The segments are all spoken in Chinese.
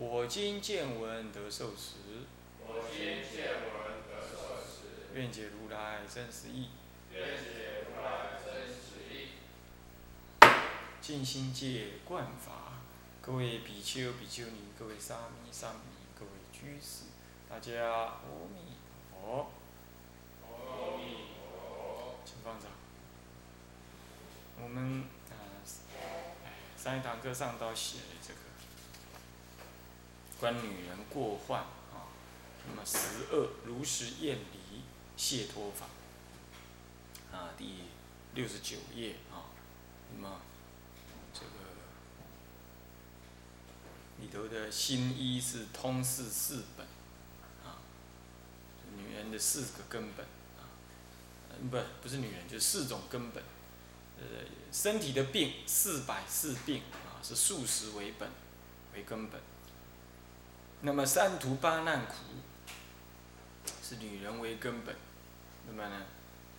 我今见闻得受持，我今见闻得受持，愿解如来真实义。愿解如来真实义。静心戒观法，各位比丘、比丘尼，各位沙弥、沙弥，各位居士，大家阿弥陀佛。阿弥陀佛。请放掌。我们啊，上一堂课上到写这个关女人过患啊，那么十恶如实厌离解脱法啊，第六十九页啊，那么这个里头的新一是通四四本啊，女人的四个根本。啊，不，不是女人，就是四种根本。呃，身体的病，四百四病啊，是素食为本，为根本。那么三途八难苦，是女人为根本。那么呢，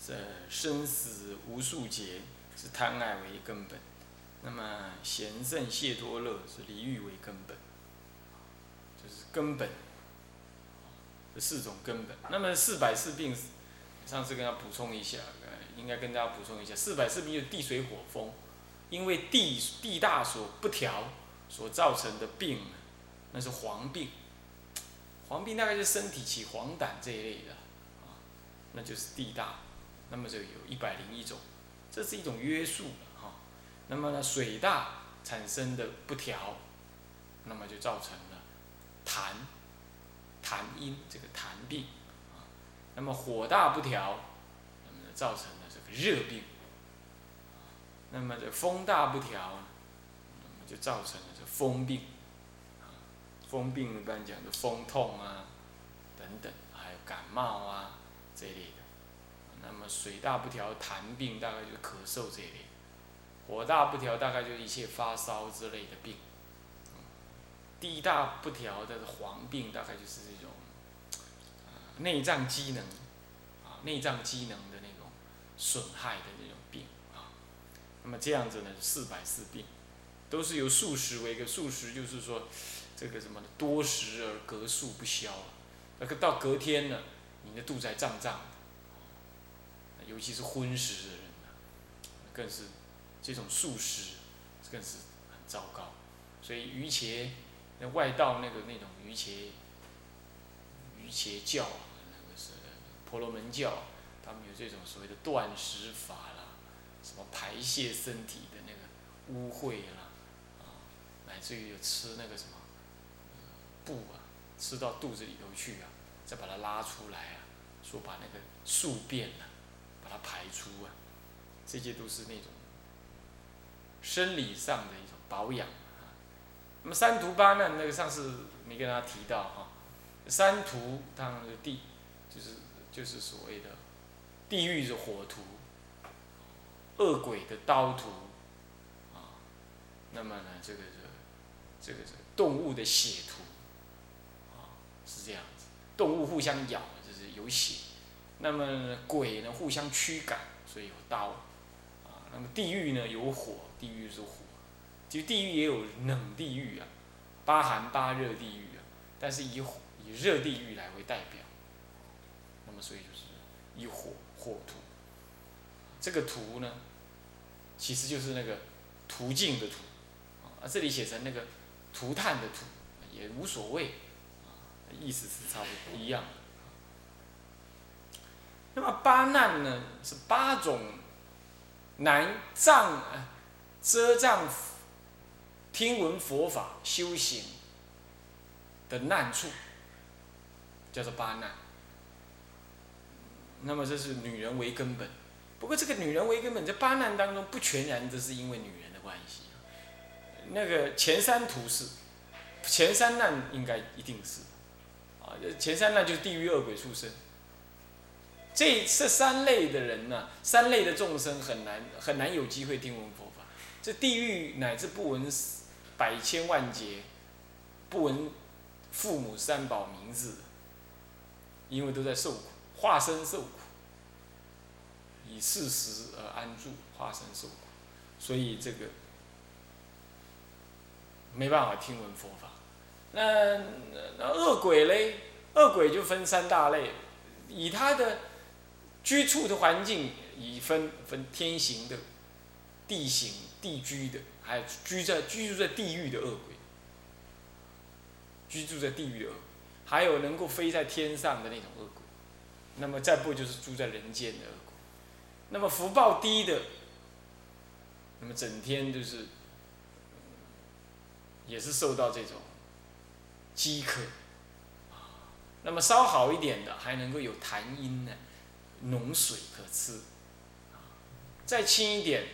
这生死无数劫，是贪爱为根本。那么贤圣解脱乐，是离欲为根本。就是根本，这四种根本。那么四百四病。上次跟大家补充一下，呃，应该跟大家补充一下，四百四病就是地水火风，因为地地大所不调所造成的病，那是黄病。黄病大概是身体起黄疸这一类的，啊，那就是地大，那么就有一百零一种，这是一种约束哈。那么呢，水大产生的不调，那么就造成了痰，痰阴这个痰病。那么火大不调，那么造成了这个热病。那么这风大不调，那么就造成了这风病。风病一般讲的风痛啊，等等，还有感冒啊这一类的。那么水大不调，痰病大概就是咳嗽这一类。火大不调，大概就是一切发烧之类的病。地大不调的黄病，大概就是这种。内脏机能，啊，内脏机能的那种损害的那种病啊，那么这样子呢，四百四病，都是由素食为一个素食，就是说这个什么多食而隔宿不消，那个到隔天呢，你的肚子还胀胀的，尤其是荤食的人呢，更是这种素食更是很糟糕，所以瑜伽那外道那个那种瑜伽瑜伽教。婆罗门教，他们有这种所谓的断食法啦，什么排泄身体的那个污秽啦，啊，乃至于有吃那个什么布啊，吃到肚子里头去啊，再把它拉出来啊，说把那个宿便啊，把它排出啊，这些都是那种生理上的一种保养啊。那么三途八难那个上次没跟大家提到哈，三途当然是地，就是。就是所谓的地狱的火图，恶鬼的刀图，啊，那么呢，这个这个这个动物的血图，啊，是这样子，动物互相咬就是有血，那么鬼呢互相驱赶，所以有刀，啊，那么地狱呢有火，地狱是火，其实地狱也有冷地狱啊，八寒八热地狱啊，但是以以热地狱来为代表。那么，所以就是以火火图，这个图呢，其实就是那个途径的图，啊，这里写成那个涂炭的涂，也无所谓，啊，意思是差不多一样的。那么八难呢，是八种难障呃遮障听闻佛法修行的难处，叫做八难。那么这是女人为根本，不过这个女人为根本，在八难当中不全然都是因为女人的关系，那个前三途是，前三难应该一定是，啊，前三难就是地狱恶鬼畜生。这这三类的人呢，三类的众生很难很难有机会听闻佛法。这地狱乃至不闻百千万劫，不闻父母三宝名字，因为都在受苦，化身受苦，以事实而安住，化身受苦，所以这个没办法听闻佛法。那那恶鬼嘞，恶鬼就分三大类，以他的。居处的环境以分分天行的、地形地居的，还有居在居住在地狱的恶鬼，居住在地狱的恶鬼，还有能够飞在天上的那种恶鬼，那么再不就是住在人间的，那么福报低的，那么整天就是，也是受到这种饥渴，那么稍好一点的还能够有痰音呢。浓水可吃，再轻一点，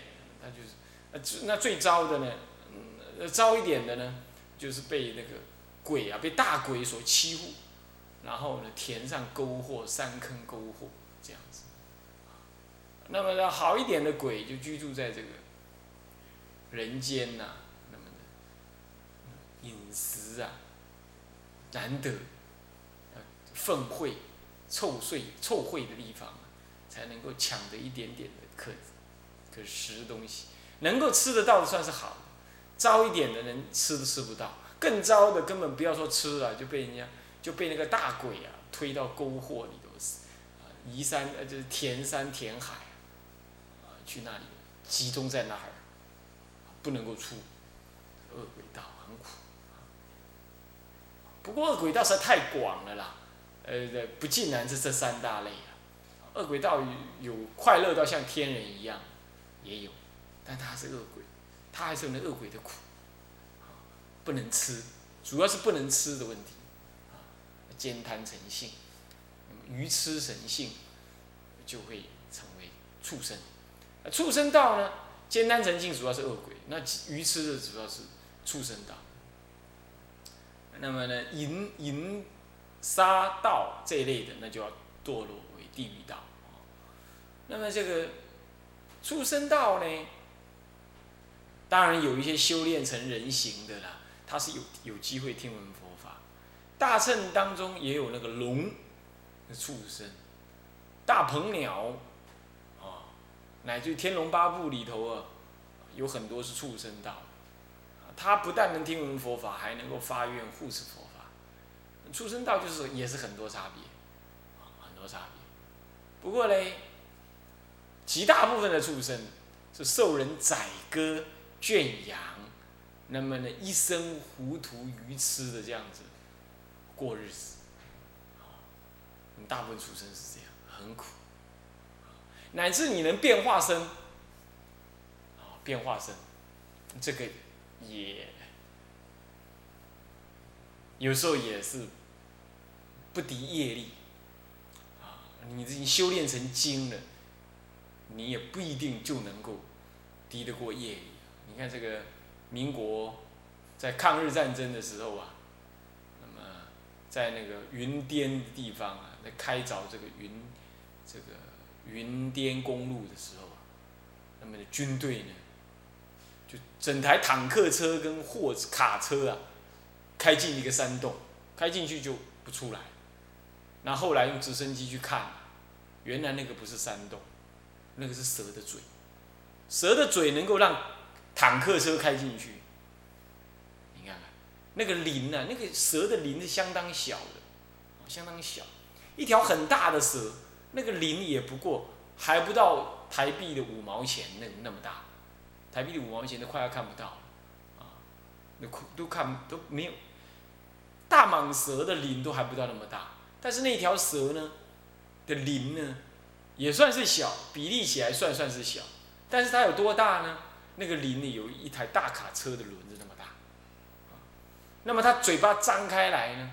那就是呃，那最糟的呢，呃，糟一点的呢，就是被那个鬼啊，被大鬼所欺负，然后呢，填上沟壑，山坑沟壑这样子。那么呢，好一点的鬼就居住在这个人间呐，那么的饮食啊，难得，粪秽。臭秽臭秽的地方，才能够抢得一点点的可可食的东西，能够吃得到的算是好的，糟一点的人吃都吃不到，更糟的根本不要说吃了，就被人家就被那个大鬼啊推到沟壑里头死，啊，移山呃就是填山填海，啊，去那里集中在那儿，不能够出恶鬼道，很苦。不过恶鬼道实在太广了啦。呃，不尽然是这三大类啊。恶鬼道有快乐到像天人一样，也有，但他是恶鬼，他还是有那恶鬼的苦，不能吃，主要是不能吃的问题，奸贪成性，愚痴神性，就会成为畜生。畜生道呢，奸贪成性主要是恶鬼，那愚痴的主要是畜生道。那么呢，淫淫。杀道这一类的，那就要堕落为地狱道。那么这个畜生道呢，当然有一些修炼成人形的啦，他是有有机会听闻佛法。大乘当中也有那个龙的畜生，大鹏鸟，啊，乃至《天龙八部》里头啊，有很多是畜生道。他不但能听闻佛法，还能够发愿护持佛法。畜生道就是也是很多差别，很多差别。不过嘞，极大部分的畜生是受人宰割、圈养，那么呢一生糊涂愚痴的这样子过日子，你，大部分畜生是这样，很苦，乃至你能变化身，啊，变化身，这个也有时候也是。不敌业力，啊，你已经修炼成精了，你也不一定就能够敌得过业力。你看这个民国在抗日战争的时候啊，在那个云巅的地方啊，在开凿这个云这个云巅公路的时候啊，那么的军队呢，就整台坦克车跟货卡车啊，开进一个山洞，开进去就不出来。那后来用直升机去看，原来那个不是山洞，那个是蛇的嘴，蛇的嘴能够让坦克车开进去。那个鳞啊，那个蛇的鳞是相当小的，相当小，一条很大的蛇，那个鳞也不过还不到台币的五毛钱那那么大，台币的五毛钱都快要看不到了，啊，那都看都没有，大蟒蛇的鳞都还不到那么大。但是那条蛇呢的鳞呢，也算是小，比例起来算算是小，但是它有多大呢？那个鳞里有一台大卡车的轮子那么大，那么他嘴巴张开来呢，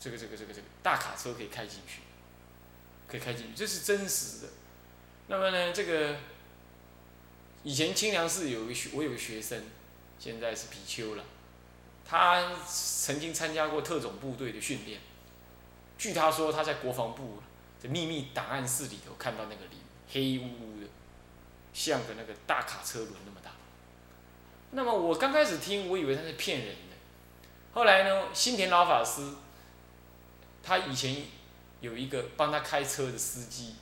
这个这个这个这个大卡车可以开进去，可以开进去，这是真实的。那么呢，这个以前清凉寺有一个学，我有个学生，现在是比丘了。他曾经参加过特种部队的训练。据他说，他在国防部的秘密档案室里头看到那个灵，黑乌乌的，像个那个大卡车轮那么大。那么我刚开始听，我以为他是骗人。后来呢，新田老法师，他以前有一个帮他开车的司机。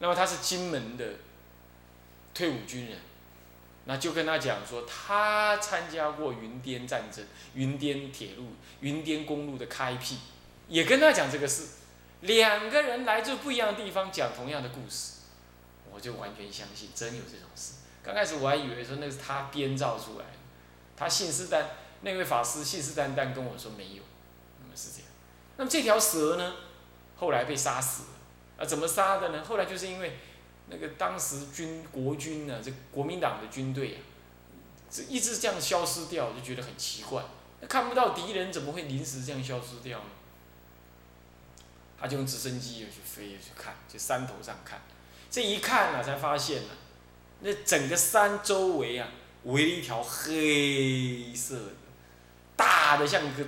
那么他是金门的退伍军人，那就跟他讲说，他参加过云滇战争、云滇铁路、云滇公路的开辟，也跟他讲这个事。两个人来自不一样的地方，讲同样的故事，我就完全相信真有这种事。刚开始我还以为说那是他编造出来的，他信誓旦那位法师信誓旦旦跟我说没有，那么是这样。那么这条蛇呢，后来被杀死了。啊，怎么杀的呢？后来就是因为那个当时军国军呢，这国民党的军队啊，这一直这样消失掉，就觉得很奇怪。那看不到敌人，怎么会临时这样消失掉呢？他就用直升机去飞去看，去山头上看。这一看啊，才发现呢，那整个山周围啊，围了一条黑色的、大的像一个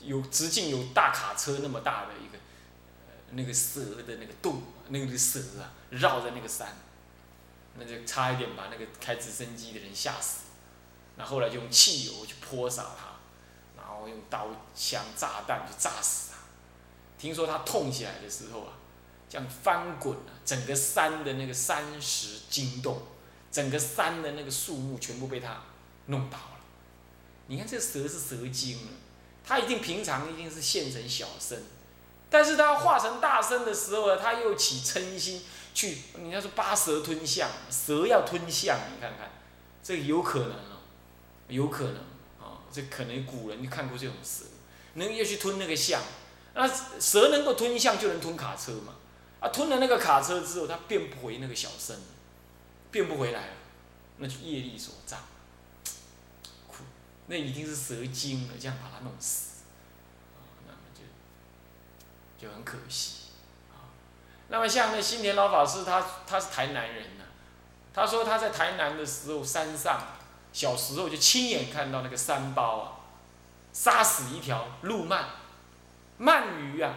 有直径有大卡车那么大的一个。那个蛇的那个洞，那个蛇啊，绕在那个山，那就差一点把那个开直升机的人吓死。那后来就用汽油去泼洒他，然后用刀枪炸弹去炸死他。听说他痛起来的时候啊，这样翻滚啊，整个山的那个山石惊动，整个山的那个树木全部被他弄倒。你看这蛇是蛇精了，它一定平常一定是现成小身。但是它化成大身的时候呢，它又起嗔心，去，你要说八蛇吞象，蛇要吞象，你看看，这有可能哦，有可能啊，这可能古人就看过这种蛇，能要去吞那个象，那蛇能够吞象就能吞卡车嘛，啊，吞了那个卡车之后，它变不回那个小身，变不回来了，那就业力所障，那已经是蛇精了，这样把它弄死。就很可惜，啊，那么像那新田老法师，他他是台南人呐，他说他在台南的时候，山上小时候就亲眼看到那个山包啊，杀死一条鹿鳗，鳗鱼啊，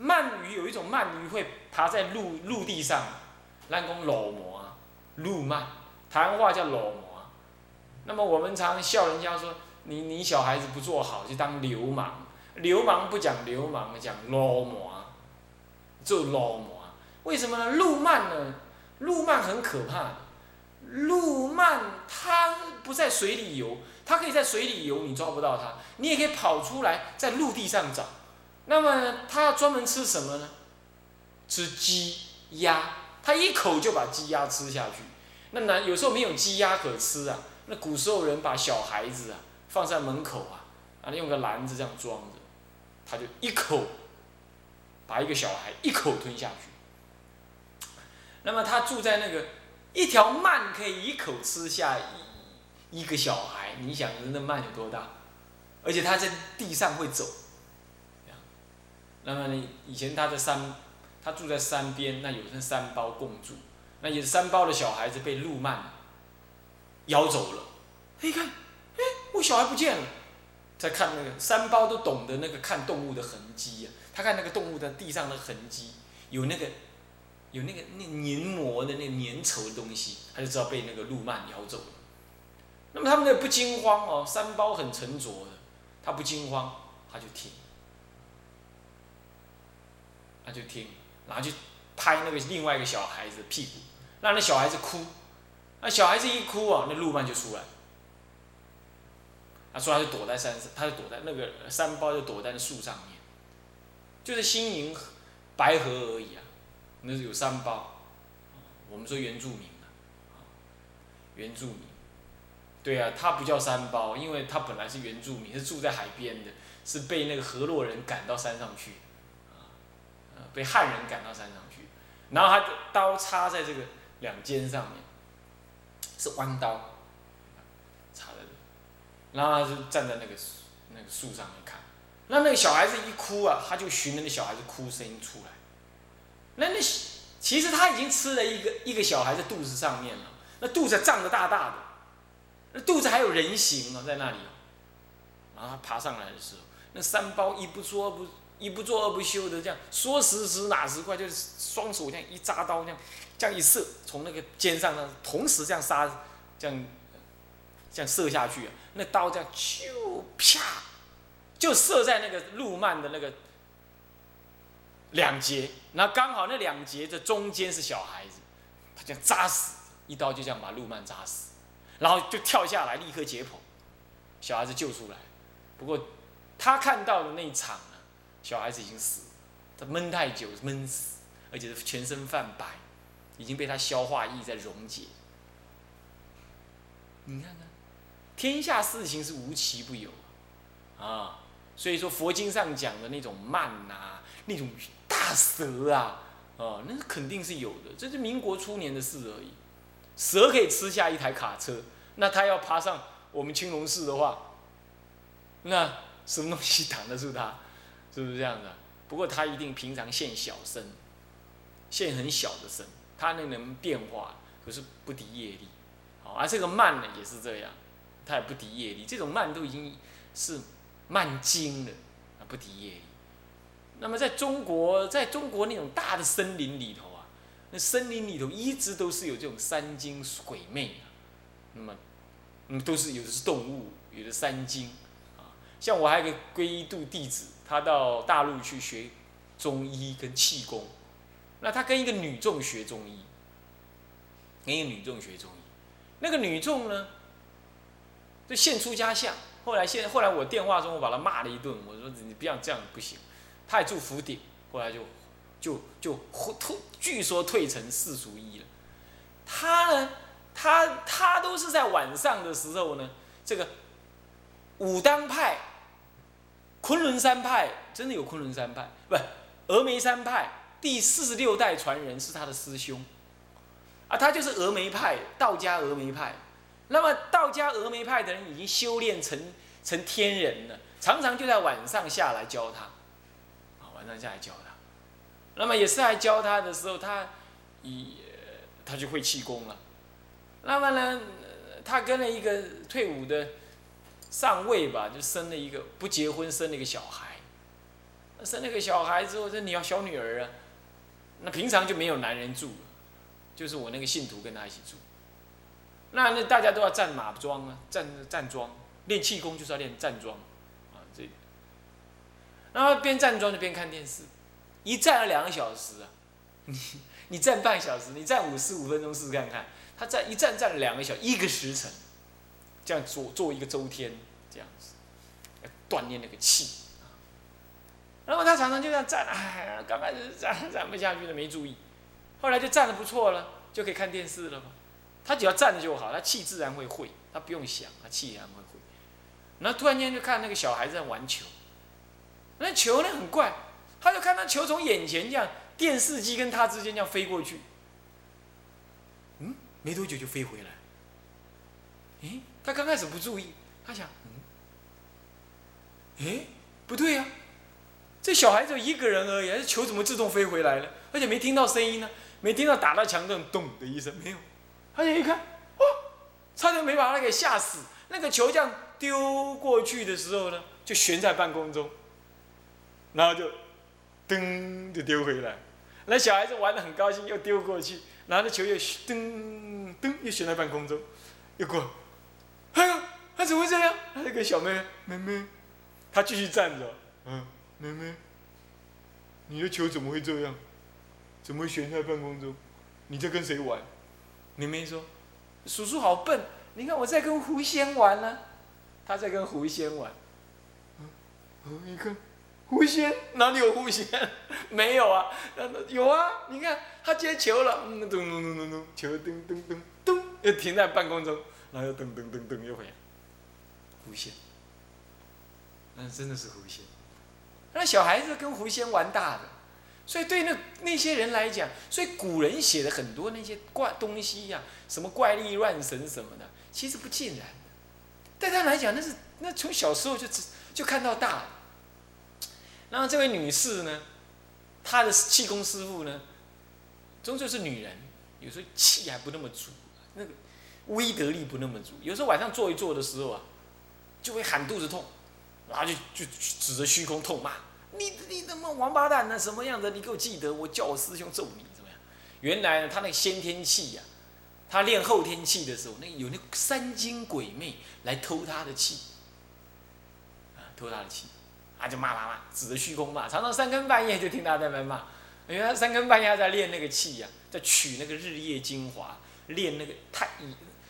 鳗鱼有一种鳗鱼会爬在陆陆地上，南宫裸模啊，鹿鳗，台湾话叫裸模，那么我们常笑人家说，你你小孩子不做好就当流氓。流氓不讲流氓，讲老魔，做老魔。为什么呢？路漫呢？路漫很可怕的。路漫它不在水里游，它可以在水里游，你抓不到它。你也可以跑出来在陆地上找。那么它专门吃什么呢？吃鸡鸭，它一口就把鸡鸭吃下去。那难有时候没有鸡鸭可吃啊。那古时候人把小孩子啊放在门口啊，啊用个篮子这样装着。他就一口把一个小孩一口吞下去。那么他住在那个一条鳗可以一口吃下一一个小孩，你想那鳗有多大？而且他在地上会走。那么呢，以前他在山，他住在山边，那有那山包共住，那有山包的小孩子被路鳗咬走了。他一看，小孩不见了。在看那个三包都懂得那个看动物的痕迹呀，他看那个动物的地上的痕迹，有那个有那个那黏膜的那粘稠的东西，他就知道被那个鹿曼咬走了。那么他们那不惊慌哦，三包很沉着的，他不惊慌，他就听，他就听，然后就拍那个另外一个小孩子屁股，让那小孩子哭，那小孩子一哭啊，那鹿曼就出来。他说他就躲在山上，他就躲在那个山包，就躲在那树上面，就是新营白河而已啊，那是有山包，我们说原住民啊，原住民，对啊，他不叫山包，因为他本来是原住民，是住在海边的，是被那个河洛人赶到山上去，被汉人赶到山上去，然后他刀插在这个两肩上面，是弯刀。然后他就站在那个那个树上面看，那那个小孩子一哭啊，他就寻着那小孩子哭声音出来。那那其实他已经吃了一个一个小孩在肚子上面了，那肚子胀得大大的，那肚子还有人形哦，在那里。然后他爬上来的时候，那三包一不做不一不做二不休的这样说时迟哪时快，就是双手这样一扎刀这样这样一射，从那个肩上呢同时这样杀，这样这样射下去啊，那刀这样就啪，就射在那个路曼的那个两节，然后刚好那两节的中间是小孩子，他这样扎死，一刀就这样把路曼扎死，然后就跳下来立刻解剖，小孩子救出来。不过，他看到的那一场呢，小孩子已经死，他闷太久闷死，而且是全身泛白，已经被他消化液在溶解。你看看，天下事情是无奇不有啊，所以说佛经上讲的那种慢呐，那种大蛇啊，哦，那肯定是有的，这是民国初年的事而已。蛇可以吃下一台卡车，那他要爬上我们青龙寺的话。那什么东西挡得住他？是不是这样的？不过他一定平常现小身，现很小的身，他那能变化，可是不敌业力。好，而这个慢呢也是这样，他也不敌业力。这种慢都已经是慢精了，啊，不敌业力。那么在中国，在中国那种大的森林里头啊，那森林里头一直都是有这种山精鬼魅啊。那么，嗯都是有的是动物，有的山精啊。像我还有个皈依度弟子，他到大陆去学中医跟气功，那他跟一个女众学中医，跟一个女众学中医，那个女众呢，就现出家相。后来现后来我电话中我把他骂了一顿，我说你不要这样不行。他也住福鼎，后来就就就退，据说退成世俗医了。他呢，他他都是在晚上的时候呢，这个武当派。昆仑山派真的有昆仑山派，不，峨眉山派第四十六代传人是他的师兄，啊，他就是峨眉派，道家峨眉派。那么道家峨眉派的人已经修炼成成天人了，常常就在晚上下来教他，啊，晚上下来教他。那么也是来教他的时候，他也他就会气功了。那么呢，他跟了一个退伍的。上尉吧，就生了一个不结婚生了一个小孩，生了个小孩之后，这你要小女儿啊，那平常就没有男人住了，就是我那个信徒跟他一起住，那那大家都要站马桩啊，站站桩，练气功就是要练站桩，啊这，然后边站桩就边看电视，一站了两个小时啊，你 你站半小时，你站五十五分钟试试看看，他站一站站了两个小时一个时辰。这样做做一个周天，这样子，锻炼那个气。然后他常常就这样站，哎，刚开始站站不下去了，没注意，后来就站的不错了，就可以看电视了嘛。他只要站着就好，他气自然会会，他不用想，他气自然会会。然后突然间就看那个小孩子在玩球，那球呢很怪，他就看那球从眼前这样，电视机跟他之间这样飞过去，嗯，没多久就飞回来，诶。他刚开始不注意，他想，嗯，哎，不对呀，这小孩子一个人而已，这球怎么自动飞回来了？而且没听到声音呢，没听到打到墙上咚的一声，没有。他就一看，哇，差点没把他给吓死。那个球这样丢过去的时候呢，就悬在半空中，然后就噔就丢回来。那小孩子玩的很高兴，又丢过去，然后那球又噔噔又悬在半空中，又过。哎呀，他怎么会这样？他那个小妹妹妹，他继续站着。嗯，妹妹，你的球怎么会这样？怎么会悬在半空中？你在跟谁玩？妹妹说：“叔叔好笨，你看我在跟狐仙玩呢。”他在跟狐仙玩。嗯，你看，狐仙哪里有狐仙？没有啊，有啊，你看他接球了，咚咚咚咚咚，球咚咚咚咚，又停在半空中。然后又噔噔噔噔又回来，狐仙，那真的是狐仙。那小孩子跟狐仙玩大的，所以对那那些人来讲，所以古人写的很多那些怪东西呀，什么怪力乱神什么的，其实不尽然。对他来讲，那是那从小时候就就看到大。然后这位女士呢，她的气功师傅呢，终究是女人，有时候气还不那么足，那个。威德力不那么足。有时候晚上坐一坐的时候啊，就会喊肚子痛，然后就就指着虚空痛骂：“你你他妈王八蛋呢？什么样的？你给我记得，我叫我师兄揍你怎么样？”原来呢，他那个先天气呀，他练后天气的时候，那有那三精鬼魅来偷他的气，啊，偷他的气，他就骂骂骂，指着虚空骂，常常三更半夜就听他在那骂。因为他三更半夜在练那个气呀，在取那个日夜精华，练那个太，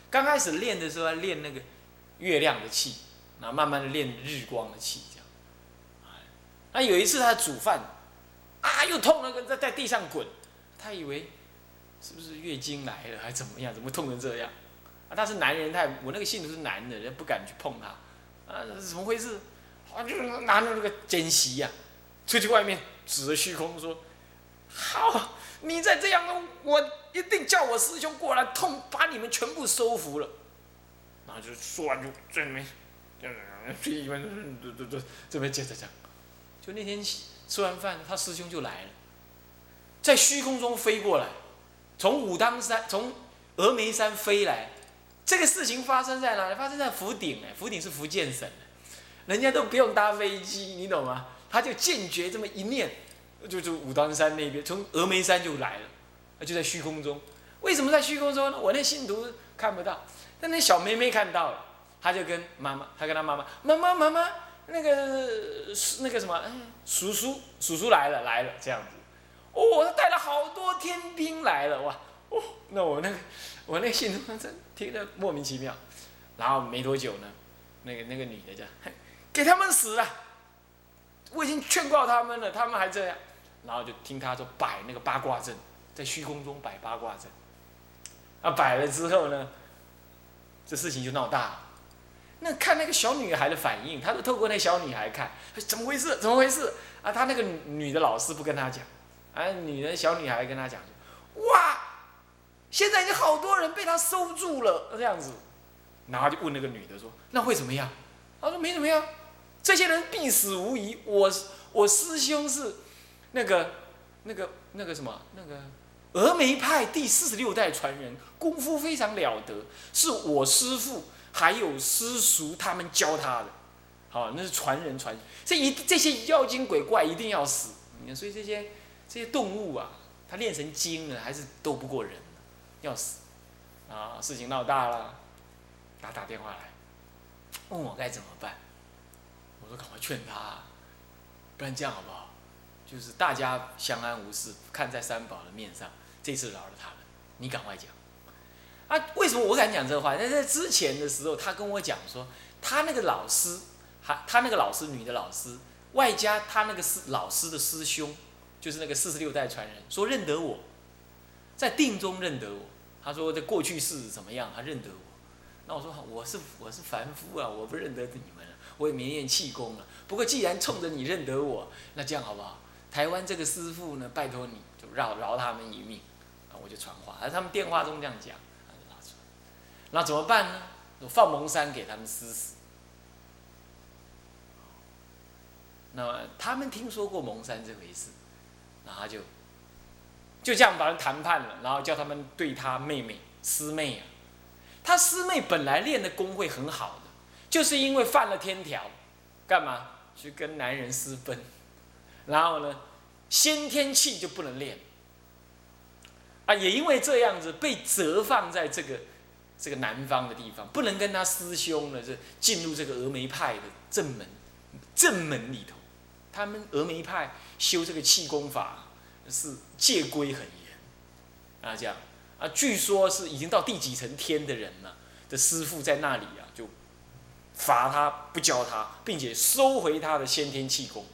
刚开始练的时候练那个月亮的气，然后慢慢的练日光的气，那有一次他煮饭，啊，又痛了，跟在在地上滚，他以为是不是月经来了，还怎么样？怎么痛成这样？啊，他是男人，他我那个信徒是男的，人不敢去碰他，啊，怎么回事？啊，就拿着那个尖席呀，出去外面指着虚空说。好，你再这样，我一定叫我师兄过来，痛把你们全部收服了。然后就说完就在那边，这边这这这这边接着讲。就那天吃完饭，他师兄就来了，在虚空中飞过来，从武当山从峨眉山飞来。这个事情发生在哪里？发生在福鼎哎，福鼎是福建省人家都不用搭飞机，你懂吗？他就坚决这么一念。就就武当山那边，从峨眉山就来了，就在虚空中。为什么在虚空中呢？我那信徒看不到，但那小妹妹看到了，她就跟妈妈，她跟她妈妈，妈妈妈妈，那个那个什么，叔叔叔叔来了来了这样子。哦，他带了好多天兵来了哇！哦，那我那个我那个信徒真听得莫名其妙。然后没多久呢，那个那个女的就，给他们死了。我已经劝告他们了，他们还这样。然后就听他说摆那个八卦阵，在虚空中摆八卦阵。啊，摆了之后呢，这事情就闹大了。那看那个小女孩的反应，他都透过那小女孩看，怎么回事？怎么回事？啊，他那个女的老师不跟他讲，啊，女人小女孩跟他讲哇，现在已经好多人被他收住了，这样子。然后就问那个女的说，那会怎么样？他说没怎么样，这些人必死无疑。我我师兄是。那个、那个、那个什么，那个峨眉派第四十六代传人，功夫非常了得，是我师父还有师叔他们教他的，好，那是传人传。这一这些妖精鬼怪一定要死，你看，所以这些这些动物啊，它练成精了，还是斗不过人，要死啊！事情闹大了，他打电话来，问我该怎么办，我说赶快劝他，不然这样好不好？就是大家相安无事，看在三宝的面上，这次饶了他们。你赶快讲。啊，为什么我敢讲这话？那在之前的时候，他跟我讲说，他那个老师，还他那个老师女的老师，外加他那个师老师的师兄，就是那个四十六代传人，说认得我，在定中认得我。他说这过去是怎么样，他认得我。那我说我是我是凡夫啊，我不认得你们，我也没练气功了。不过既然冲着你认得我，那这样好不好？台湾这个师傅呢，拜托你就饶饶他们一命，啊，我就传话，而他们电话中这样讲，那怎么办呢？我放蒙山给他们施死。那么他们听说过蒙山这回事，然后就就这样把人谈判了，然后叫他们对他妹妹师妹啊，他师妹本来练的功会很好的，就是因为犯了天条，干嘛去跟男人私奔？然后呢，先天气就不能练，啊，也因为这样子被折放在这个这个南方的地方，不能跟他师兄呢，是进入这个峨眉派的正门正门里头。他们峨眉派修这个气功法是戒规很严，啊，这样啊，据说是已经到第几层天的人了的师傅在那里啊，就罚他不教他，并且收回他的先天气功。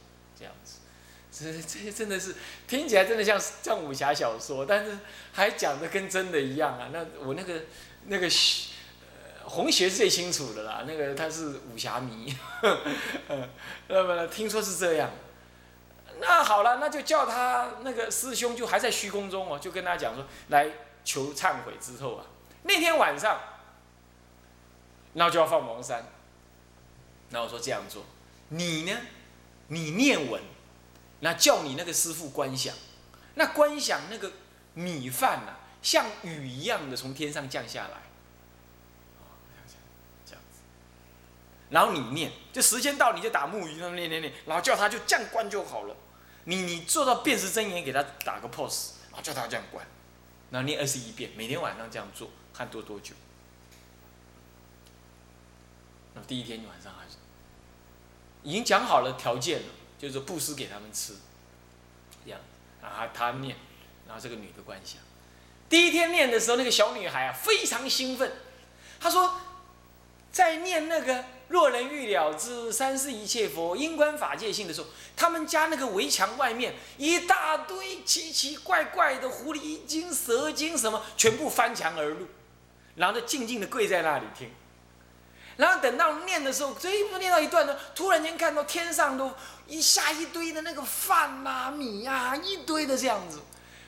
这 这些真的是听起来真的像像武侠小说，但是还讲的跟真的一样啊！那我那个那个呃红鞋是最清楚的啦，那个他是武侠迷，那么听说是这样。那好了，那就叫他那个师兄就还在虚空中哦，就跟他讲说来求忏悔之后啊，那天晚上，那就要放王山。那我说这样做，你呢？你念文。那叫你那个师傅观想，那观想那个米饭呐，像雨一样的从天上降下来，这样子然后你念，就时间到你就打木鱼，念念念，然后叫他就这样关就好了。你你做到辨识真言，给他打个 pose，然后叫他这样关，然后念二十一遍，每天晚上这样做，看多多久。那第一天晚上还是已经讲好了条件了，就是布施给他们吃，这样，然后他念，然后这个女的观想。第一天念的时候，那个小女孩啊非常兴奋，她说，在念那个“若人欲了知三世一切佛因观法界性”的时候，他们家那个围墙外面一大堆奇奇怪怪的狐狸精、蛇精什么，全部翻墙而入，然后就静静的跪在那里听。然后等到念的时候，这一步念到一段呢，突然间看到天上都一下一堆的那个饭啊、米啊，一堆的这样子。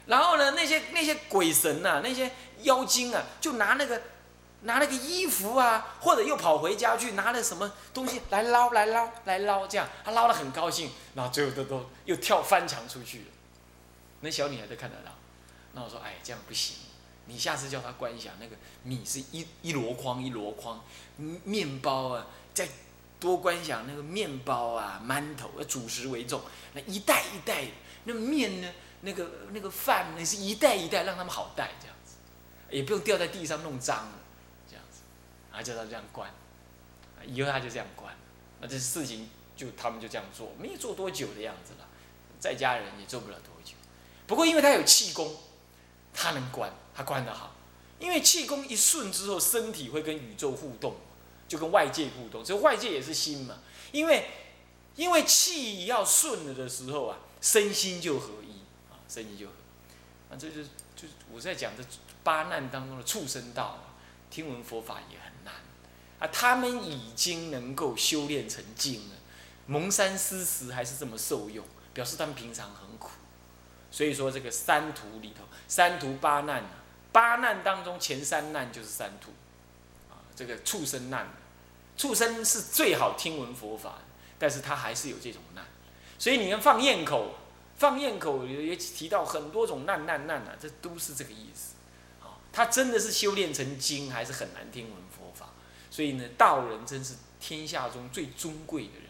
然后呢，那些那些鬼神呐，那些妖精啊，就拿那个拿那个衣服啊，或者又跑回家去拿了什么东西来捞来捞来捞，这样他捞得很高兴，然后最后都都又跳翻墙出去了。那小女孩都看得到，那我说哎，这样不行，你下次叫他观想那个米是一一箩筐一箩筐，面包啊再多观想那个面包啊馒头主食为重，那一袋一袋，那面呢？那个那个饭呢是一袋一袋让他们好带这样子，也不用掉在地上弄脏了，这样子，然后叫他这样关，以后他就这样关，那这事情就他们就这样做，没有做多久的样子了，在家人也做不了多久，不过因为他有气功，他能关，他关得好，因为气功一顺之后，身体会跟宇宙互动，就跟外界互动，所以外界也是心嘛，因为因为气要顺了的时候啊，身心就合一。生意就，啊，这就是就是我在讲这八难当中的畜生道，听闻佛法也很难，啊，他们已经能够修炼成精了，蒙山施食还是这么受用，表示他们平常很苦，所以说这个三途里头，三途八难，八难当中前三难就是三途，啊，这个畜生难，畜生是最好听闻佛法，但是他还是有这种难，所以你们放焰口。放焰口也提到很多种难难难啊，这都是这个意思。啊，他真的是修炼成精，还是很难听闻佛法。所以呢，道人真是天下中最尊贵的人。